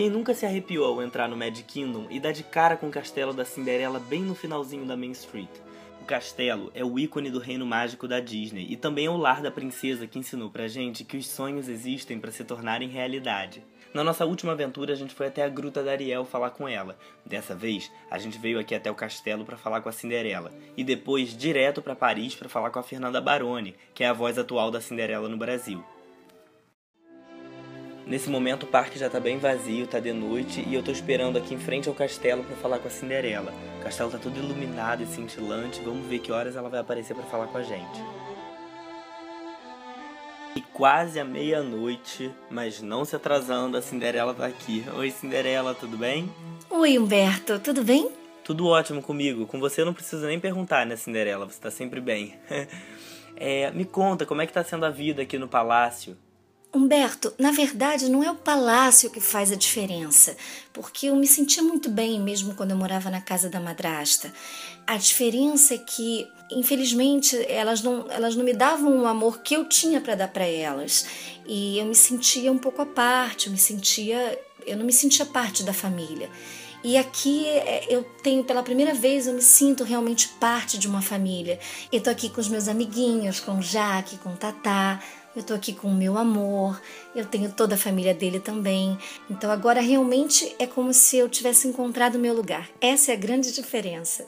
Quem nunca se arrepiou ao entrar no Magic Kingdom e dar de cara com o castelo da Cinderela bem no finalzinho da Main Street? O castelo é o ícone do reino mágico da Disney e também é o lar da princesa que ensinou pra gente que os sonhos existem para se tornarem realidade. Na nossa última aventura, a gente foi até a Gruta da Ariel falar com ela. Dessa vez, a gente veio aqui até o castelo para falar com a Cinderela e depois direto para Paris para falar com a Fernanda Baroni, que é a voz atual da Cinderela no Brasil. Nesse momento o parque já tá bem vazio, tá de noite e eu tô esperando aqui em frente ao castelo para falar com a Cinderela. O castelo tá todo iluminado e cintilante, vamos ver que horas ela vai aparecer para falar com a gente. E quase a meia-noite, mas não se atrasando, a Cinderela tá aqui. Oi Cinderela, tudo bem? Oi Humberto, tudo bem? Tudo ótimo comigo. Com você eu não preciso nem perguntar, né, Cinderela? Você tá sempre bem. é, me conta, como é que tá sendo a vida aqui no palácio? Humberto, na verdade não é o palácio que faz a diferença, porque eu me sentia muito bem mesmo quando eu morava na casa da madrasta. A diferença é que, infelizmente, elas não, elas não me davam o amor que eu tinha para dar para elas. E eu me sentia um pouco à parte, eu me sentia, eu não me sentia parte da família. E aqui é, eu tenho, pela primeira vez, eu me sinto realmente parte de uma família. Eu tô aqui com os meus amiguinhos, com o Jaque, com o Tatá, eu tô aqui com o meu amor, eu tenho toda a família dele também. Então agora realmente é como se eu tivesse encontrado o meu lugar. Essa é a grande diferença.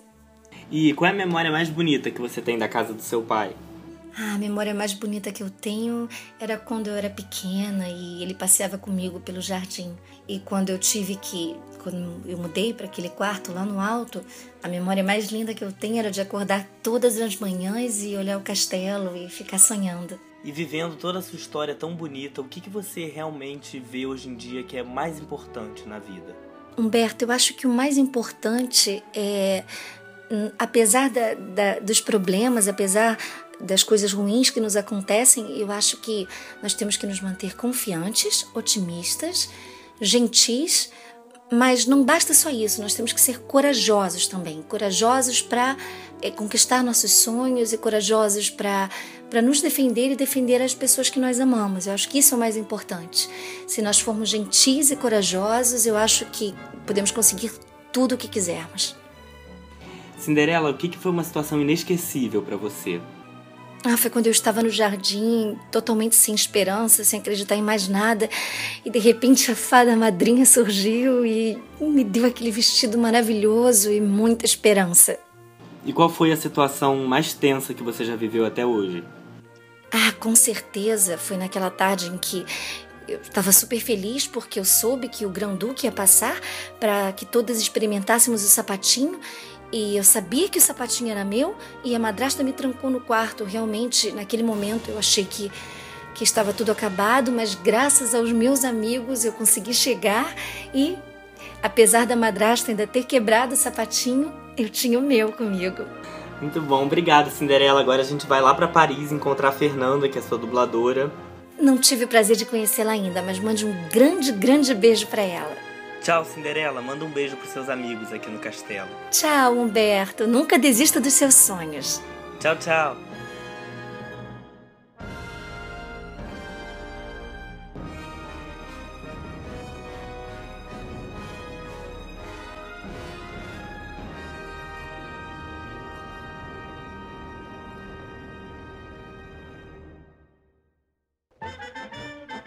E qual é a memória mais bonita que você tem da casa do seu pai? Ah, a memória mais bonita que eu tenho era quando eu era pequena e ele passeava comigo pelo jardim. E quando eu tive que, quando eu mudei para aquele quarto lá no alto, a memória mais linda que eu tenho era de acordar todas as manhãs e olhar o castelo e ficar sonhando. E vivendo toda a sua história tão bonita, o que, que você realmente vê hoje em dia que é mais importante na vida? Humberto, eu acho que o mais importante é, hum, apesar da, da, dos problemas, apesar das coisas ruins que nos acontecem, eu acho que nós temos que nos manter confiantes, otimistas, gentis, mas não basta só isso, nós temos que ser corajosos também corajosos para é, conquistar nossos sonhos e corajosos para nos defender e defender as pessoas que nós amamos. Eu acho que isso é o mais importante. Se nós formos gentis e corajosos, eu acho que podemos conseguir tudo o que quisermos. Cinderela, o que foi uma situação inesquecível para você? Ah, foi quando eu estava no jardim, totalmente sem esperança, sem acreditar em mais nada, e de repente a fada madrinha surgiu e me deu aquele vestido maravilhoso e muita esperança. E qual foi a situação mais tensa que você já viveu até hoje? Ah, com certeza, foi naquela tarde em que eu estava super feliz porque eu soube que o Grão-Duque ia passar para que todas experimentássemos o sapatinho e eu sabia que o sapatinho era meu e a madrasta me trancou no quarto. Realmente, naquele momento, eu achei que, que estava tudo acabado, mas graças aos meus amigos eu consegui chegar e, apesar da madrasta ainda ter quebrado o sapatinho, eu tinha o meu comigo. Muito bom, obrigada Cinderela. Agora a gente vai lá para Paris encontrar a Fernanda, que é sua dubladora. Não tive o prazer de conhecê-la ainda, mas mande um grande, grande beijo para ela. Tchau, Cinderela. Manda um beijo pros seus amigos aqui no castelo. Tchau, Humberto. Nunca desista dos seus sonhos. Tchau, tchau.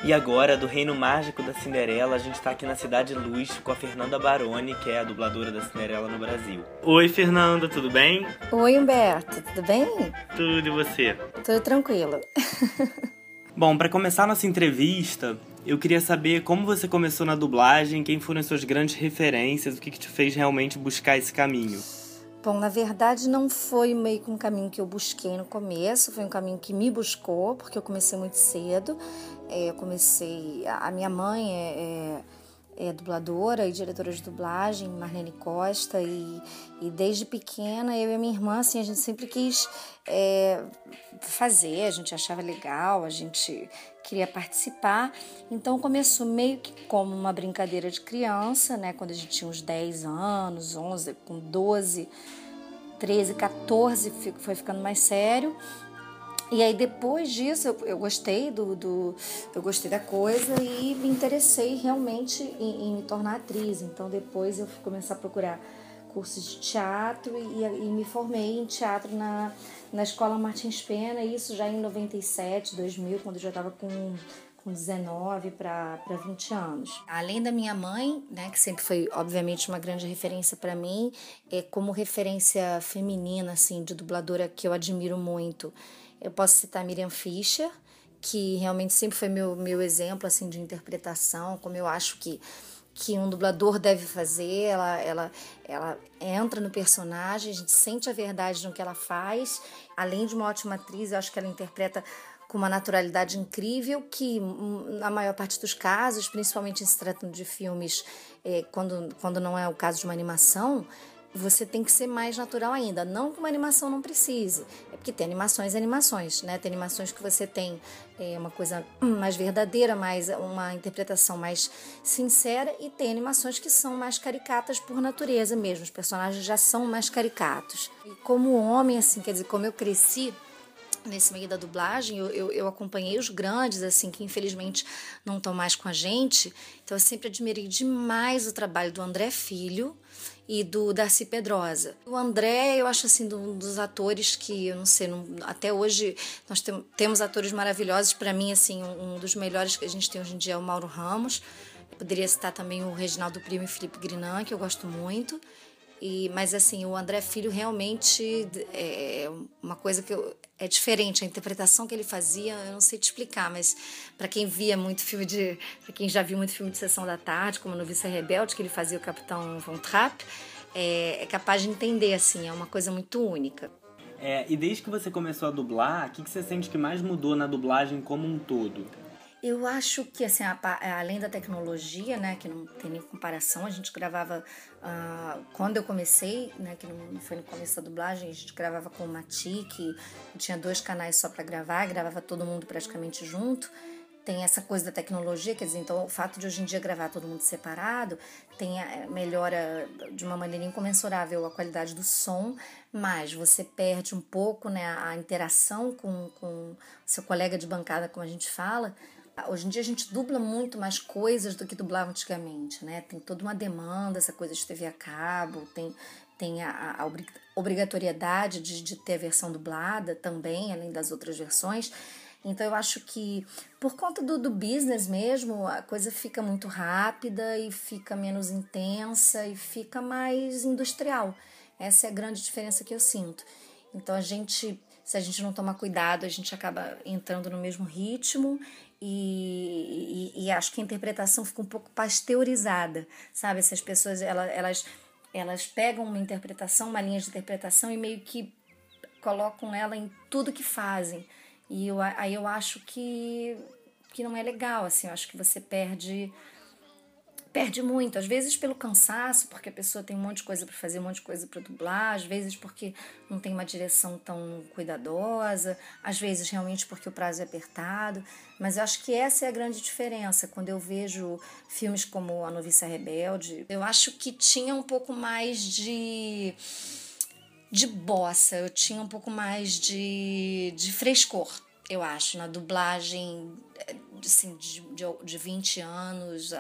E agora, do Reino Mágico da Cinderela, a gente tá aqui na Cidade Luz com a Fernanda Baroni, que é a dubladora da Cinderela no Brasil. Oi, Fernanda, tudo bem? Oi, Humberto, tudo bem? Tudo, e você? Tudo tranquilo. Bom, para começar nossa entrevista, eu queria saber como você começou na dublagem, quem foram as suas grandes referências, o que, que te fez realmente buscar esse caminho. Bom, na verdade não foi meio que um caminho que eu busquei no começo, foi um caminho que me buscou, porque eu comecei muito cedo. É, eu comecei. A minha mãe é, é, é, dubladora e diretora de dublagem, Marlene Costa, e, e desde pequena eu e a minha irmã, assim, a gente sempre quis é, fazer, a gente achava legal, a gente queria participar. Então começou meio que como uma brincadeira de criança, né? Quando a gente tinha uns 10 anos, 11, com 12, 13, 14, foi ficando mais sério. E aí depois disso eu, eu gostei do, do, eu gostei da coisa e me interessei realmente em, em me tornar atriz. Então depois eu fui começar a procurar cursos de teatro e, e, me formei em teatro na, na escola Martins Pena, isso já em 97, 2000, quando eu já estava com com 19 para 20 anos. Além da minha mãe, né, que sempre foi obviamente uma grande referência para mim, é como referência feminina assim de dubladora que eu admiro muito. Eu posso citar Miriam Fischer, que realmente sempre foi meu, meu exemplo assim de interpretação, como eu acho que que um dublador deve fazer, ela, ela, ela entra no personagem, a gente sente a verdade no que ela faz. Além de uma ótima atriz, eu acho que ela interpreta com uma naturalidade incrível que, hum, na maior parte dos casos, principalmente se tratando de filmes, é, quando, quando não é o caso de uma animação, você tem que ser mais natural ainda. Não que uma animação não precise, é porque tem animações e animações, né? Tem animações que você tem é, uma coisa mais verdadeira, mais uma interpretação mais sincera, e tem animações que são mais caricatas por natureza mesmo. Os personagens já são mais caricatos. E como homem, assim, quer dizer, como eu cresci nesse meio da dublagem, eu, eu, eu, acompanhei os grandes, assim, que infelizmente não estão mais com a gente. Então eu sempre admirei demais o trabalho do André Filho e do Darcy Pedrosa. O André, eu acho assim, um dos atores que, eu não sei, não, até hoje nós tem, temos atores maravilhosos. Para mim, assim, um, um, dos melhores que a gente tem hoje em dia é o Mauro Ramos. Poderia citar também o Reginaldo Primo e Felipe Grinan, que eu gosto muito. E, mas assim, o André Filho realmente é uma coisa que eu, é diferente. A interpretação que ele fazia, eu não sei te explicar, mas para quem via muito filme de. para quem já viu muito filme de Sessão da Tarde, como no Vice Rebelde, que ele fazia o Capitão Von Trapp, é, é capaz de entender, assim, é uma coisa muito única. É, e desde que você começou a dublar, o que, que você sente que mais mudou na dublagem como um todo? Eu acho que, assim, a, a, além da tecnologia, né, que não tem nem comparação, a gente gravava, uh, quando eu comecei, né, que não foi no começo da dublagem, a gente gravava com o Mati, que tinha dois canais só para gravar, gravava todo mundo praticamente junto. Tem essa coisa da tecnologia, quer dizer, então o fato de hoje em dia gravar todo mundo separado tem a, melhora de uma maneira incomensurável a qualidade do som, mas você perde um pouco né, a interação com, com seu colega de bancada, como a gente fala, Hoje em dia a gente dubla muito mais coisas do que dublava antigamente, né? Tem toda uma demanda, essa coisa de TV a cabo, tem, tem a, a obrigatoriedade de, de ter a versão dublada também, além das outras versões. Então eu acho que por conta do, do business mesmo, a coisa fica muito rápida e fica menos intensa e fica mais industrial. Essa é a grande diferença que eu sinto. Então a gente, se a gente não tomar cuidado, a gente acaba entrando no mesmo ritmo e, e, e, acho que a interpretação fica um pouco pasteurizada, sabe? Essas pessoas, elas, elas, elas pegam uma interpretação, uma linha de interpretação e meio que colocam ela em tudo que fazem. E eu, aí eu acho que, que não é legal, assim, eu acho que você perde perde muito, às vezes pelo cansaço, porque a pessoa tem um monte de coisa para fazer, um monte de coisa para dublar, às vezes porque não tem uma direção tão cuidadosa, às vezes realmente porque o prazo é apertado, mas eu acho que essa é a grande diferença quando eu vejo filmes como A Noviça Rebelde, eu acho que tinha um pouco mais de de bossa, eu tinha um pouco mais de, de frescor eu acho, na dublagem assim, de, de, de 20 anos,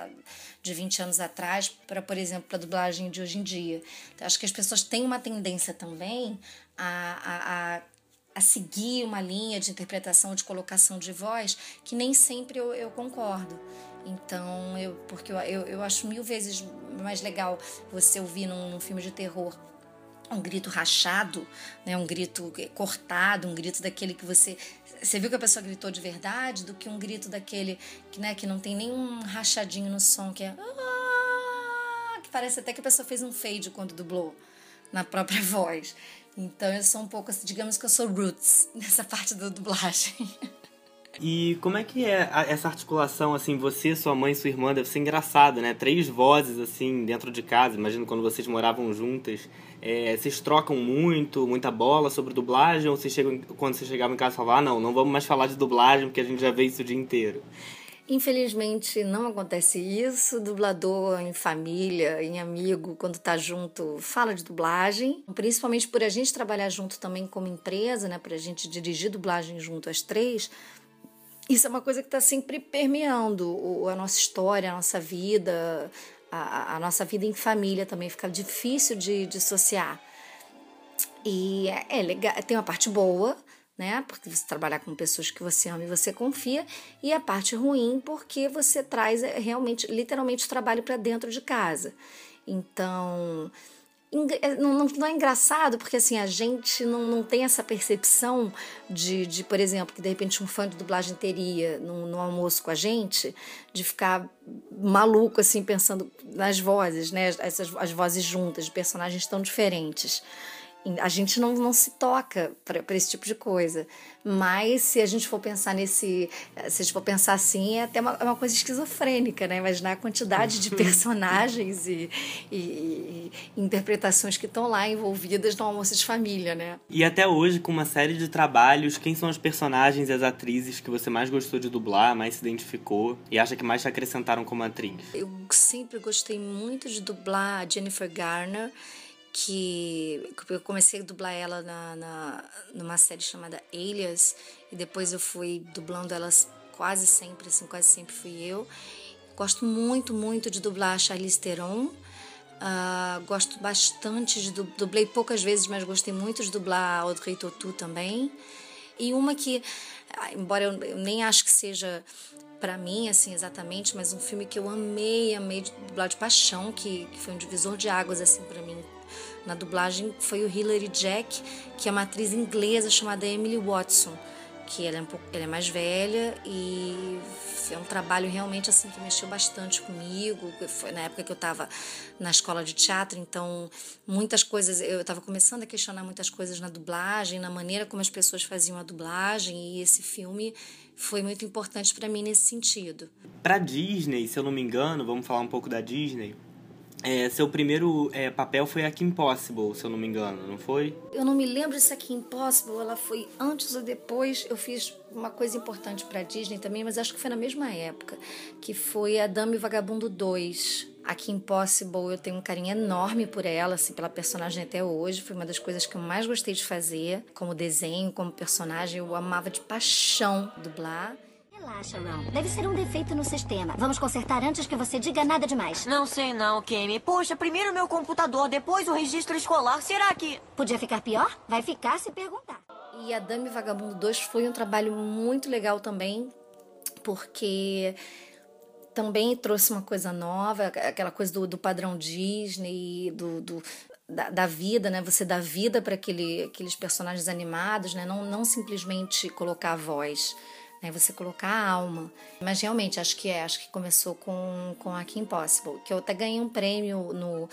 de 20 anos atrás, para, por exemplo, a dublagem de hoje em dia. Então, acho que as pessoas têm uma tendência também a, a, a, a, seguir uma linha de interpretação, de colocação de voz, que nem sempre eu, eu concordo. Então, eu, porque eu, eu, eu acho mil vezes mais legal você ouvir num, num filme de terror um grito rachado, né, um grito cortado, um grito daquele que você você viu que a pessoa gritou de verdade do que um grito daquele que, né, que não tem nenhum rachadinho no som, que é. Ah", que parece até que a pessoa fez um fade quando dublou na própria voz. Então eu sou um pouco, digamos que eu sou roots nessa parte da dublagem. E como é que é essa articulação, assim, você, sua mãe e sua irmã? Deve ser engraçado, né? Três vozes, assim, dentro de casa. Imagino quando vocês moravam juntas. É, vocês trocam muito, muita bola sobre dublagem? Ou vocês chegam, quando vocês chegavam em casa falavam, ah, não, não vamos mais falar de dublagem porque a gente já vê isso o dia inteiro? Infelizmente não acontece isso. Dublador em família, em amigo, quando tá junto, fala de dublagem. Principalmente por a gente trabalhar junto também como empresa, né? Pra gente dirigir dublagem junto às três. Isso é uma coisa que está sempre permeando a nossa história, a nossa vida, a, a, nossa vida em família também. Fica difícil de dissociar. E é, é legal, tem uma parte boa, né? Porque você trabalhar com pessoas que você ama e você confia, e a parte ruim porque você traz é, realmente, literalmente, o trabalho para dentro de casa. Então, não, não, não, é engraçado porque assim a gente não, não tem essa percepção de, de, por exemplo, que de repente um fã de dublagem teria no, no almoço com a gente, de ficar maluco assim pensando nas vozes, né? Essas as vozes juntas de personagens tão diferentes. A gente não, não se toca para esse tipo de coisa. Mas se a gente for pensar nesse. Se a gente for pensar assim, é até uma, é uma coisa esquizofrênica, né? Imaginar a quantidade de personagens e, e, e interpretações que estão lá envolvidas no almoço de família, né? E até hoje, com uma série de trabalhos, quem são os personagens e as atrizes que você mais gostou de dublar, mais se identificou e acha que mais te acrescentaram como atriz? Eu sempre gostei muito de dublar a Jennifer Garner que eu comecei a dublar ela na, na, numa série chamada Alias e depois eu fui dublando elas quase sempre, assim, quase sempre fui eu. Gosto muito, muito de dublar a Charlize Theron. Uh, gosto bastante de dub... dublei poucas vezes, mas gostei muito de dublar a Audrey Tautou também. E uma que, ah, embora eu nem acho que seja para mim, assim, exatamente, mas um filme que eu amei, amei de dublar de paixão, que, que foi um divisor de águas, assim, para mim, na dublagem foi o Hilary Jack, que é uma atriz inglesa chamada Emily Watson, que ela é, um pouco, ela é mais velha e é um trabalho realmente assim que mexeu bastante comigo. Foi na época que eu estava na escola de teatro, então muitas coisas eu estava começando a questionar muitas coisas na dublagem, na maneira como as pessoas faziam a dublagem e esse filme foi muito importante para mim nesse sentido. Para Disney, se eu não me engano, vamos falar um pouco da Disney. É, seu primeiro é, papel foi a Kim Possible, se eu não me engano, não foi? Eu não me lembro se a Kim Possible ela foi antes ou depois. Eu fiz uma coisa importante para Disney também, mas acho que foi na mesma época, que foi a Dame Vagabundo 2. A Kim Possible, eu tenho um carinho enorme por ela, assim, pela personagem até hoje. Foi uma das coisas que eu mais gostei de fazer, como desenho, como personagem. Eu amava de paixão dublar. Relaxa, Ron. Deve ser um defeito no sistema. Vamos consertar antes que você diga nada demais. Não sei não, Kemi. Poxa, primeiro meu computador, depois o registro escolar. Será que... Podia ficar pior? Vai ficar se perguntar. E a Dame Vagabundo 2 foi um trabalho muito legal também, porque também trouxe uma coisa nova, aquela coisa do, do padrão Disney, do, do da, da, vida, né? Você dá vida para aquele, aqueles personagens animados, né? Não, não simplesmente colocar a voz né? Você colocar a alma. Mas realmente acho que é, acho que começou com, com a Kim Possible, que eu até ganhei um prêmio no,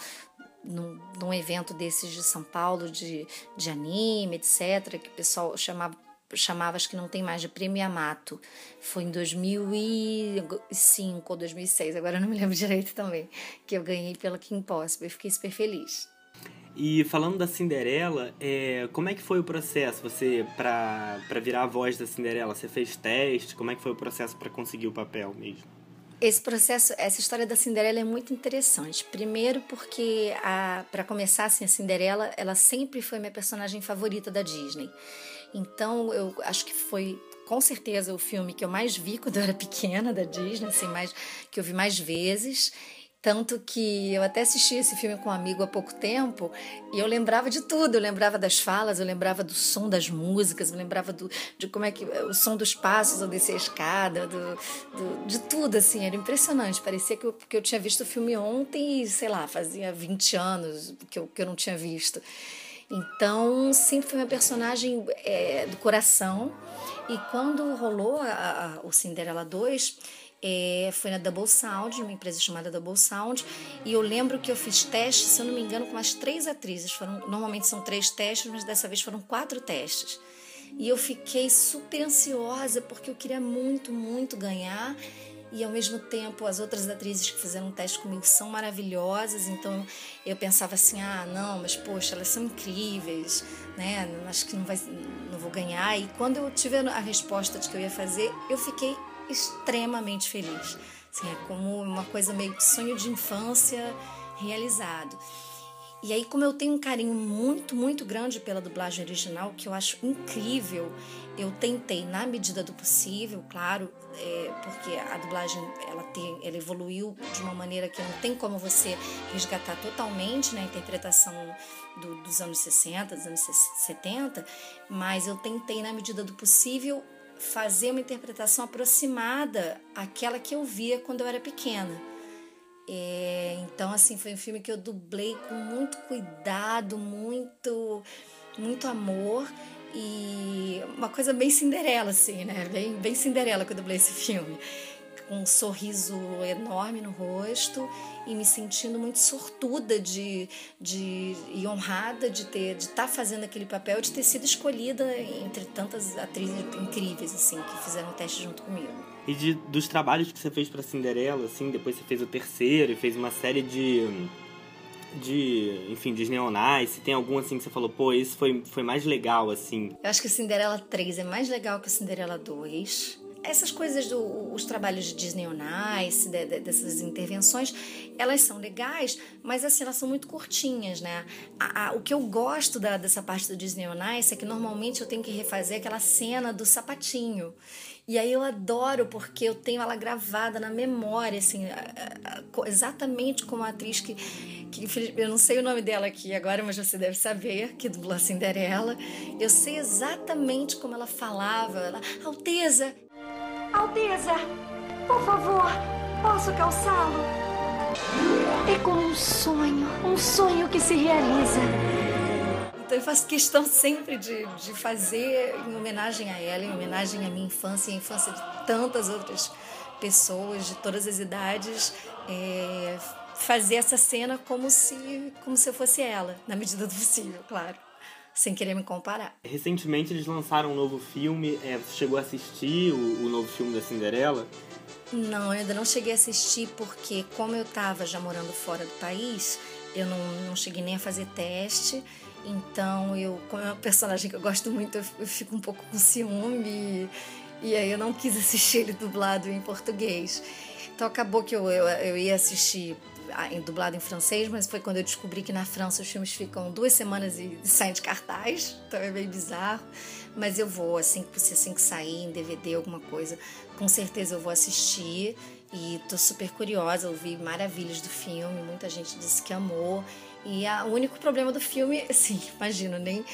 no, num evento desses de São Paulo de, de anime, etc., que o pessoal chamava chamava, acho que não tem mais, de Prêmio Yamato. Foi em 2005 ou 2006, agora não me lembro direito também, que eu ganhei pela Kim Possible. Eu fiquei super feliz. E falando da Cinderela, é, como é que foi o processo? Você, para virar a voz da Cinderela, você fez teste? Como é que foi o processo para conseguir o papel mesmo? Esse processo, essa história da Cinderela é muito interessante. Primeiro porque, para começar, assim, a Cinderela, ela sempre foi minha personagem favorita da Disney. Então, eu acho que foi com certeza o filme que eu mais vi quando eu era pequena da Disney, assim, mais, que eu vi mais vezes. Tanto que eu até assisti esse filme com um amigo há pouco tempo e eu lembrava de tudo. Eu lembrava das falas, eu lembrava do som das músicas, eu lembrava do, de como é que o som dos passos ao descer a escada, do, do, de tudo, assim. Era impressionante. Parecia que eu, que eu tinha visto o filme ontem e, sei lá, fazia 20 anos que eu, que eu não tinha visto. Então, sempre foi uma personagem é, do coração. E quando rolou a, a, o Cinderela 2 é, foi na Double Sound, uma empresa chamada Double Sound, e eu lembro que eu fiz testes, se eu não me engano, com as três atrizes. Foram, normalmente são três testes, mas dessa vez foram quatro testes. E eu fiquei super ansiosa porque eu queria muito, muito ganhar. E ao mesmo tempo, as outras atrizes que fizeram um teste comigo são maravilhosas. Então eu pensava assim: ah, não, mas poxa, elas são incríveis, né? Acho que não, vai, não vou ganhar. E quando eu tive a resposta de que eu ia fazer, eu fiquei extremamente feliz. Assim, é como uma coisa meio que sonho de infância realizado. E aí, como eu tenho um carinho muito, muito grande pela dublagem original, que eu acho incrível, eu tentei, na medida do possível, claro, é, porque a dublagem ela, tem, ela evoluiu de uma maneira que não tem como você resgatar totalmente né, a interpretação do, dos anos 60, dos anos 70, mas eu tentei, na medida do possível, fazer uma interpretação aproximada àquela que eu via quando eu era pequena. É, então, assim, foi um filme que eu dublei com muito cuidado, muito, muito amor e uma coisa bem Cinderela, assim, né? Bem, bem Cinderela que eu dublei esse filme. Com um sorriso enorme no rosto e me sentindo muito sortuda de, de, e honrada de ter de estar tá fazendo aquele papel, de ter sido escolhida entre tantas atrizes incríveis assim que fizeram o teste junto comigo. E de, dos trabalhos que você fez para Cinderela, assim, depois você fez o terceiro e fez uma série de de, enfim, Disney on Ice, tem algum assim que você falou, pô, esse foi, foi mais legal, assim? Eu acho que Cinderela 3 é mais legal que Cinderela 2 essas coisas dos trabalhos de Disney on Ice, de, de, dessas intervenções, elas são legais, mas assim, elas são muito curtinhas, né? A, a, o que eu gosto da, dessa parte do Disney on Ice é que normalmente eu tenho que refazer aquela cena do sapatinho. E aí eu adoro porque eu tenho ela gravada na memória, assim, exatamente como a atriz que, que eu não sei o nome dela aqui agora, mas você deve saber, que dublou a Cinderela. Eu sei exatamente como ela falava. Ela, Alteza, Alteza, por favor, posso calçá-lo? É como um sonho, um sonho que se realiza. Então eu faço questão sempre de, de fazer em homenagem a ela, em homenagem à minha infância e à infância de tantas outras pessoas de todas as idades, é, fazer essa cena como se, como se eu fosse ela, na medida do possível, claro sem querer me comparar. Recentemente eles lançaram um novo filme. É, você chegou a assistir o, o novo filme da Cinderela? Não, eu ainda não cheguei a assistir porque, como eu estava já morando fora do país, eu não, não cheguei nem a fazer teste. Então, eu, como é um personagem que eu gosto muito, eu, fico um pouco com ciúme. E, e aí eu não quis assistir ele dublado em português. Então acabou que eu, eu, eu ia assistir dublado em francês, mas foi quando eu descobri que na França os filmes ficam duas semanas e saem de cartaz, então é meio bizarro. Mas eu vou, assim, se assim que sair em DVD, alguma coisa, com certeza eu vou assistir. E tô super curiosa, ouvi maravilhas do filme, muita gente disse que amou. E a, o único problema do filme, assim, imagino, nem,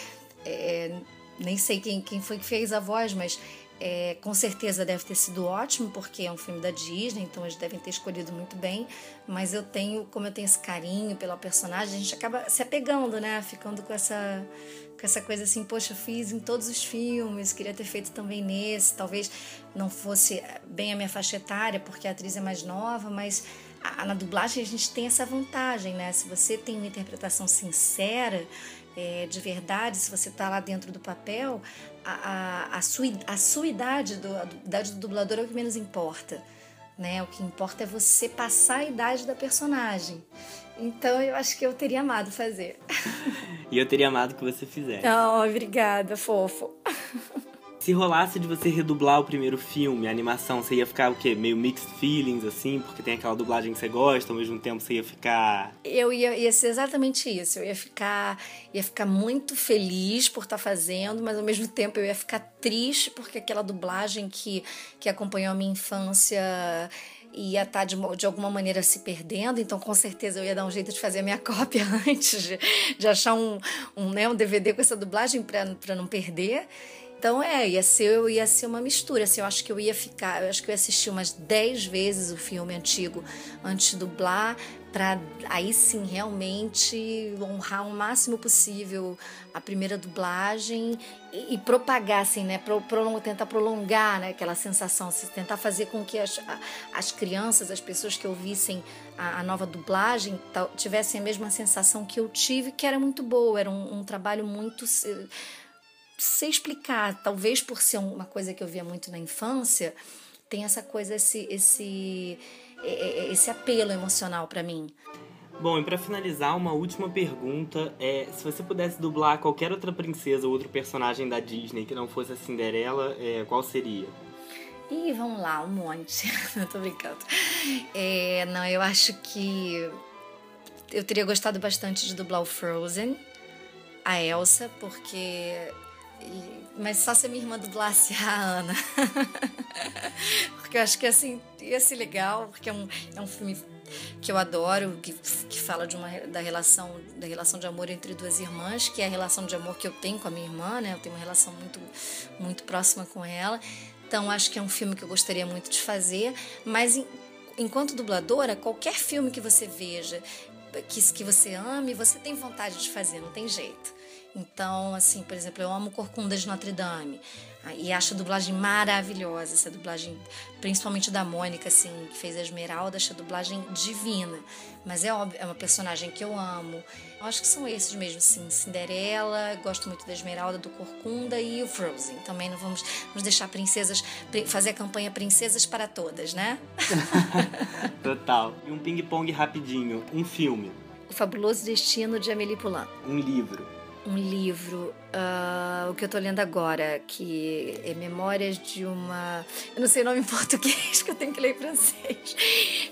é, nem sei quem, quem foi que fez a voz, mas é, com certeza deve ter sido ótimo, porque é um filme da Disney, então eles devem ter escolhido muito bem. Mas eu tenho, como eu tenho esse carinho pela personagem, a gente acaba se apegando, né? Ficando com essa, com essa coisa assim, poxa, fiz em todos os filmes, queria ter feito também nesse. Talvez não fosse bem a minha faixa etária, porque a atriz é mais nova, mas a, na dublagem a gente tem essa vantagem, né? Se você tem uma interpretação sincera, é, de verdade, se você está lá dentro do papel, a, a, a, sua, a sua idade, do, a idade do dublador é o que menos importa. Né? O que importa é você passar a idade da personagem. Então eu acho que eu teria amado fazer. E eu teria amado que você fizesse. Oh, obrigada, fofo. Se rolasse de você redublar o primeiro filme, a animação, você ia ficar o quê? Meio mixed feelings, assim, porque tem aquela dublagem que você gosta, ao mesmo tempo você ia ficar. Eu ia, ia ser exatamente isso. Eu ia ficar, ia ficar muito feliz por estar tá fazendo, mas ao mesmo tempo eu ia ficar triste porque aquela dublagem que, que acompanhou a minha infância ia estar tá de, de alguma maneira se perdendo, então com certeza eu ia dar um jeito de fazer a minha cópia antes de, de achar um, um, né, um DVD com essa dublagem para não perder. Então é, ia ser, ia ser uma mistura. Assim, eu acho que eu ia ficar, eu acho que eu ia assistir umas 10 vezes o filme antigo antes de dublar, para aí sim realmente honrar o máximo possível a primeira dublagem e, e propagar, assim, né? Pro, pro, tentar prolongar né? aquela sensação, tentar fazer com que as, as crianças, as pessoas que ouvissem a, a nova dublagem tivessem a mesma sensação que eu tive, que era muito boa, era um, um trabalho muito sei explicar, talvez por ser uma coisa que eu via muito na infância, tem essa coisa, esse, esse, esse apelo emocional para mim. Bom, e para finalizar, uma última pergunta é se você pudesse dublar qualquer outra princesa ou outro personagem da Disney que não fosse a Cinderela, é, qual seria? Ih, vamos lá, um monte. não tô brincando. É, não, eu acho que eu teria gostado bastante de dublar o Frozen, a Elsa, porque. Mas só se a minha irmã dublasse a Ana. porque eu acho que assim ia ser legal, porque é um, é um filme que eu adoro, que, que fala de uma, da, relação, da relação de amor entre duas irmãs, que é a relação de amor que eu tenho com a minha irmã, né? Eu tenho uma relação muito, muito próxima com ela. Então acho que é um filme que eu gostaria muito de fazer, mas enquanto dubladora, qualquer filme que você veja, que, que você ame, você tem vontade de fazer, não tem jeito. Então, assim, por exemplo, eu amo Corcunda de Notre Dame. Ah, e acho a dublagem maravilhosa, essa dublagem, principalmente da Mônica, assim, que fez a Esmeralda, acho a dublagem divina. Mas é óbvio, é uma personagem que eu amo. Eu acho que são esses mesmo, assim, Cinderela, gosto muito da Esmeralda, do Corcunda e o Frozen. Também não vamos, vamos deixar princesas, fazer a campanha Princesas para Todas, né? Total. E um ping-pong rapidinho, um filme. O Fabuloso Destino de Amélie Poulain. Um livro um livro, uh, o que eu estou lendo agora, que é Memórias de uma. Eu não sei o nome em português, que eu tenho que ler em francês.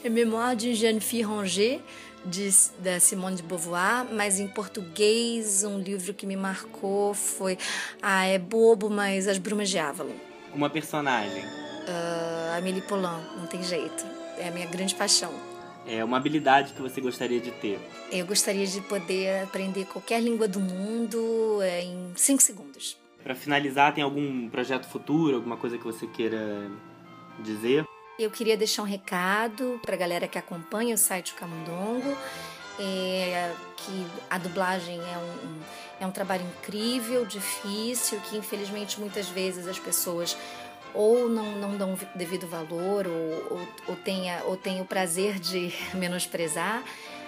É Memória de jeune fille rangée, de, da Simone de Beauvoir, mas em português, um livro que me marcou foi. Ah, é bobo, mas As Brumas de Avalon. Uma personagem. Uh, Amélie Poulain, não tem jeito. É a minha grande paixão é uma habilidade que você gostaria de ter? Eu gostaria de poder aprender qualquer língua do mundo é, em 5 segundos. Para finalizar, tem algum projeto futuro, alguma coisa que você queira dizer? Eu queria deixar um recado para a galera que acompanha o site Camundongo, é, que a dublagem é um, um, é um trabalho incrível, difícil, que infelizmente muitas vezes as pessoas ou não, não dão devido valor ou, ou, ou, tenha, ou tenha o prazer de menosprezar,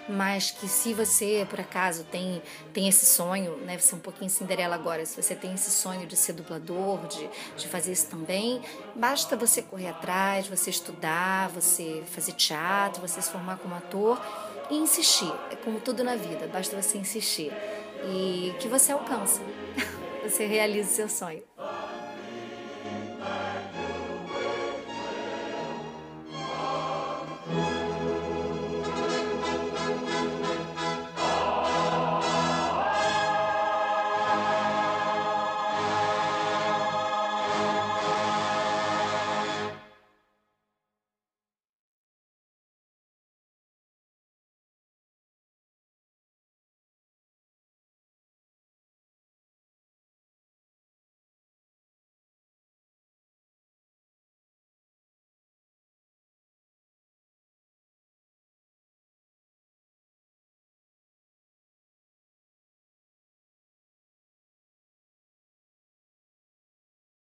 mas que se você, por acaso, tem, tem esse sonho, né, você é um pouquinho Cinderela agora, se você tem esse sonho de ser dublador, de, de fazer isso também, basta você correr atrás, você estudar, você fazer teatro, você se formar como ator e insistir. É como tudo na vida, basta você insistir e que você alcança, você realize seu sonho.